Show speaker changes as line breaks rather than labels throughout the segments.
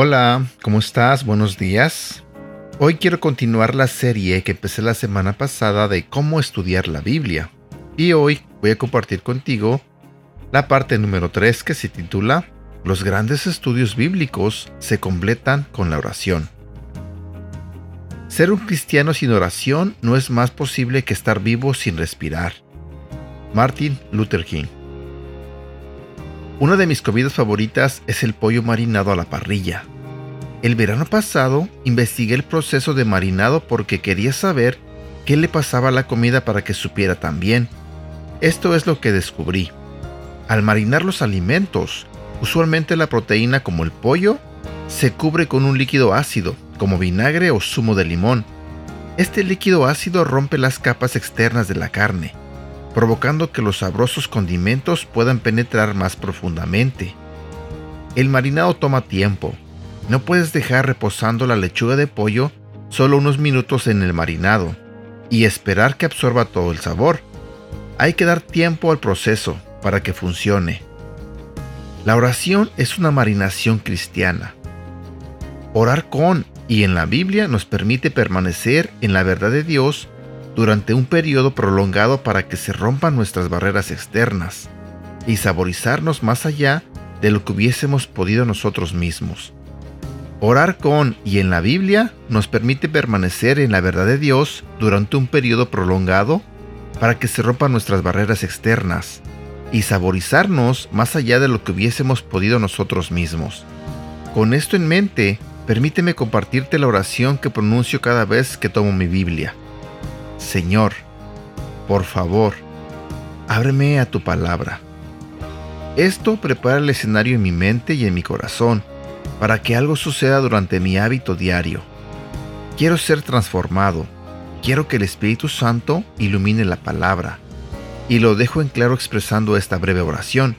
Hola, ¿cómo estás? Buenos días. Hoy quiero continuar la serie que empecé la semana pasada de cómo estudiar la Biblia. Y hoy voy a compartir contigo la parte número 3 que se titula Los grandes estudios bíblicos se completan con la oración. Ser un cristiano sin oración no es más posible que estar vivo sin respirar. Martin Luther King una de mis comidas favoritas es el pollo marinado a la parrilla. El verano pasado investigué el proceso de marinado porque quería saber qué le pasaba a la comida para que supiera tan bien. Esto es lo que descubrí. Al marinar los alimentos, usualmente la proteína como el pollo se cubre con un líquido ácido, como vinagre o zumo de limón. Este líquido ácido rompe las capas externas de la carne provocando que los sabrosos condimentos puedan penetrar más profundamente. El marinado toma tiempo. No puedes dejar reposando la lechuga de pollo solo unos minutos en el marinado y esperar que absorba todo el sabor. Hay que dar tiempo al proceso para que funcione. La oración es una marinación cristiana. Orar con y en la Biblia nos permite permanecer en la verdad de Dios durante un periodo prolongado para que se rompan nuestras barreras externas y saborizarnos más allá de lo que hubiésemos podido nosotros mismos. Orar con y en la Biblia nos permite permanecer en la verdad de Dios durante un periodo prolongado para que se rompan nuestras barreras externas y saborizarnos más allá de lo que hubiésemos podido nosotros mismos. Con esto en mente, permíteme compartirte la oración que pronuncio cada vez que tomo mi Biblia. Señor, por favor, ábreme a tu palabra. Esto prepara el escenario en mi mente y en mi corazón para que algo suceda durante mi hábito diario. Quiero ser transformado. Quiero que el Espíritu Santo ilumine la palabra. Y lo dejo en claro expresando esta breve oración.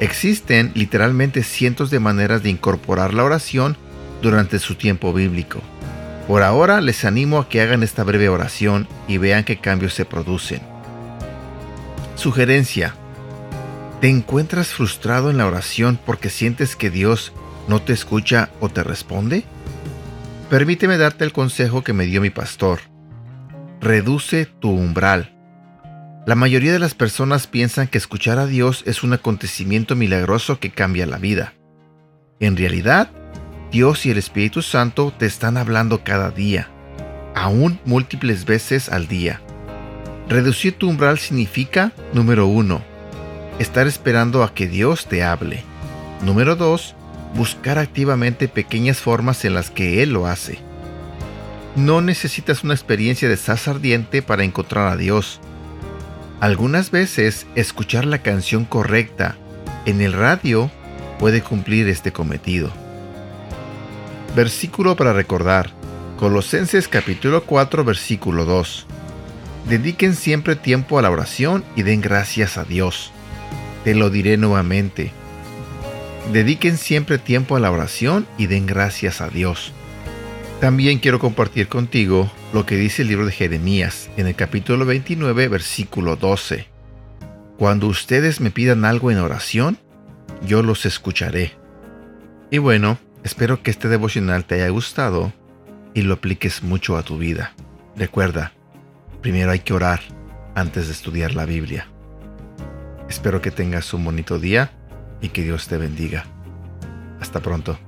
Existen literalmente cientos de maneras de incorporar la oración durante su tiempo bíblico. Por ahora les animo a que hagan esta breve oración y vean qué cambios se producen. Sugerencia. ¿Te encuentras frustrado en la oración porque sientes que Dios no te escucha o te responde? Permíteme darte el consejo que me dio mi pastor. Reduce tu umbral. La mayoría de las personas piensan que escuchar a Dios es un acontecimiento milagroso que cambia la vida. En realidad, Dios y el Espíritu Santo te están hablando cada día, aún múltiples veces al día. Reducir tu umbral significa, número uno, estar esperando a que Dios te hable. Número dos, buscar activamente pequeñas formas en las que Él lo hace. No necesitas una experiencia de sas ardiente para encontrar a Dios. Algunas veces escuchar la canción correcta en el radio puede cumplir este cometido. Versículo para recordar. Colosenses capítulo 4 versículo 2. Dediquen siempre tiempo a la oración y den gracias a Dios. Te lo diré nuevamente. Dediquen siempre tiempo a la oración y den gracias a Dios. También quiero compartir contigo lo que dice el libro de Jeremías en el capítulo 29 versículo 12. Cuando ustedes me pidan algo en oración, yo los escucharé. Y bueno, Espero que este devocional te haya gustado y lo apliques mucho a tu vida. Recuerda, primero hay que orar antes de estudiar la Biblia. Espero que tengas un bonito día y que Dios te bendiga. Hasta pronto.